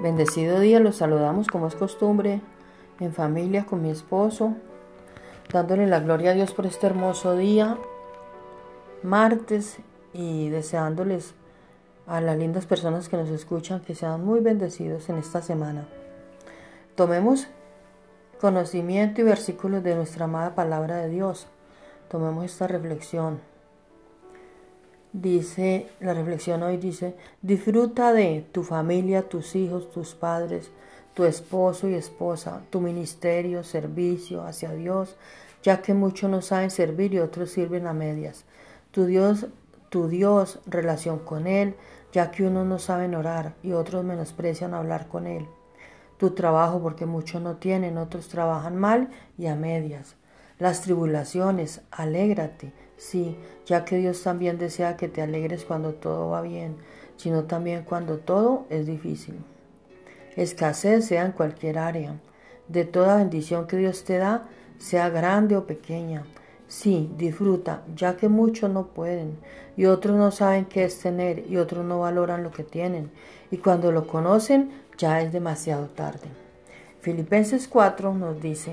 Bendecido día, los saludamos como es costumbre, en familia, con mi esposo, dándole la gloria a Dios por este hermoso día, martes, y deseándoles a las lindas personas que nos escuchan que sean muy bendecidos en esta semana. Tomemos conocimiento y versículos de nuestra amada palabra de Dios. Tomemos esta reflexión. Dice, la reflexión hoy dice, disfruta de tu familia, tus hijos, tus padres, tu esposo y esposa, tu ministerio, servicio hacia Dios, ya que muchos no saben servir y otros sirven a medias. Tu Dios, tu Dios, relación con Él, ya que unos no saben orar y otros menosprecian hablar con Él. Tu trabajo, porque muchos no tienen, otros trabajan mal y a medias las tribulaciones, alégrate, sí, ya que Dios también desea que te alegres cuando todo va bien, sino también cuando todo es difícil. Escasez sea en cualquier área, de toda bendición que Dios te da, sea grande o pequeña. Sí, disfruta, ya que muchos no pueden, y otros no saben qué es tener, y otros no valoran lo que tienen, y cuando lo conocen ya es demasiado tarde. Filipenses 4 nos dice,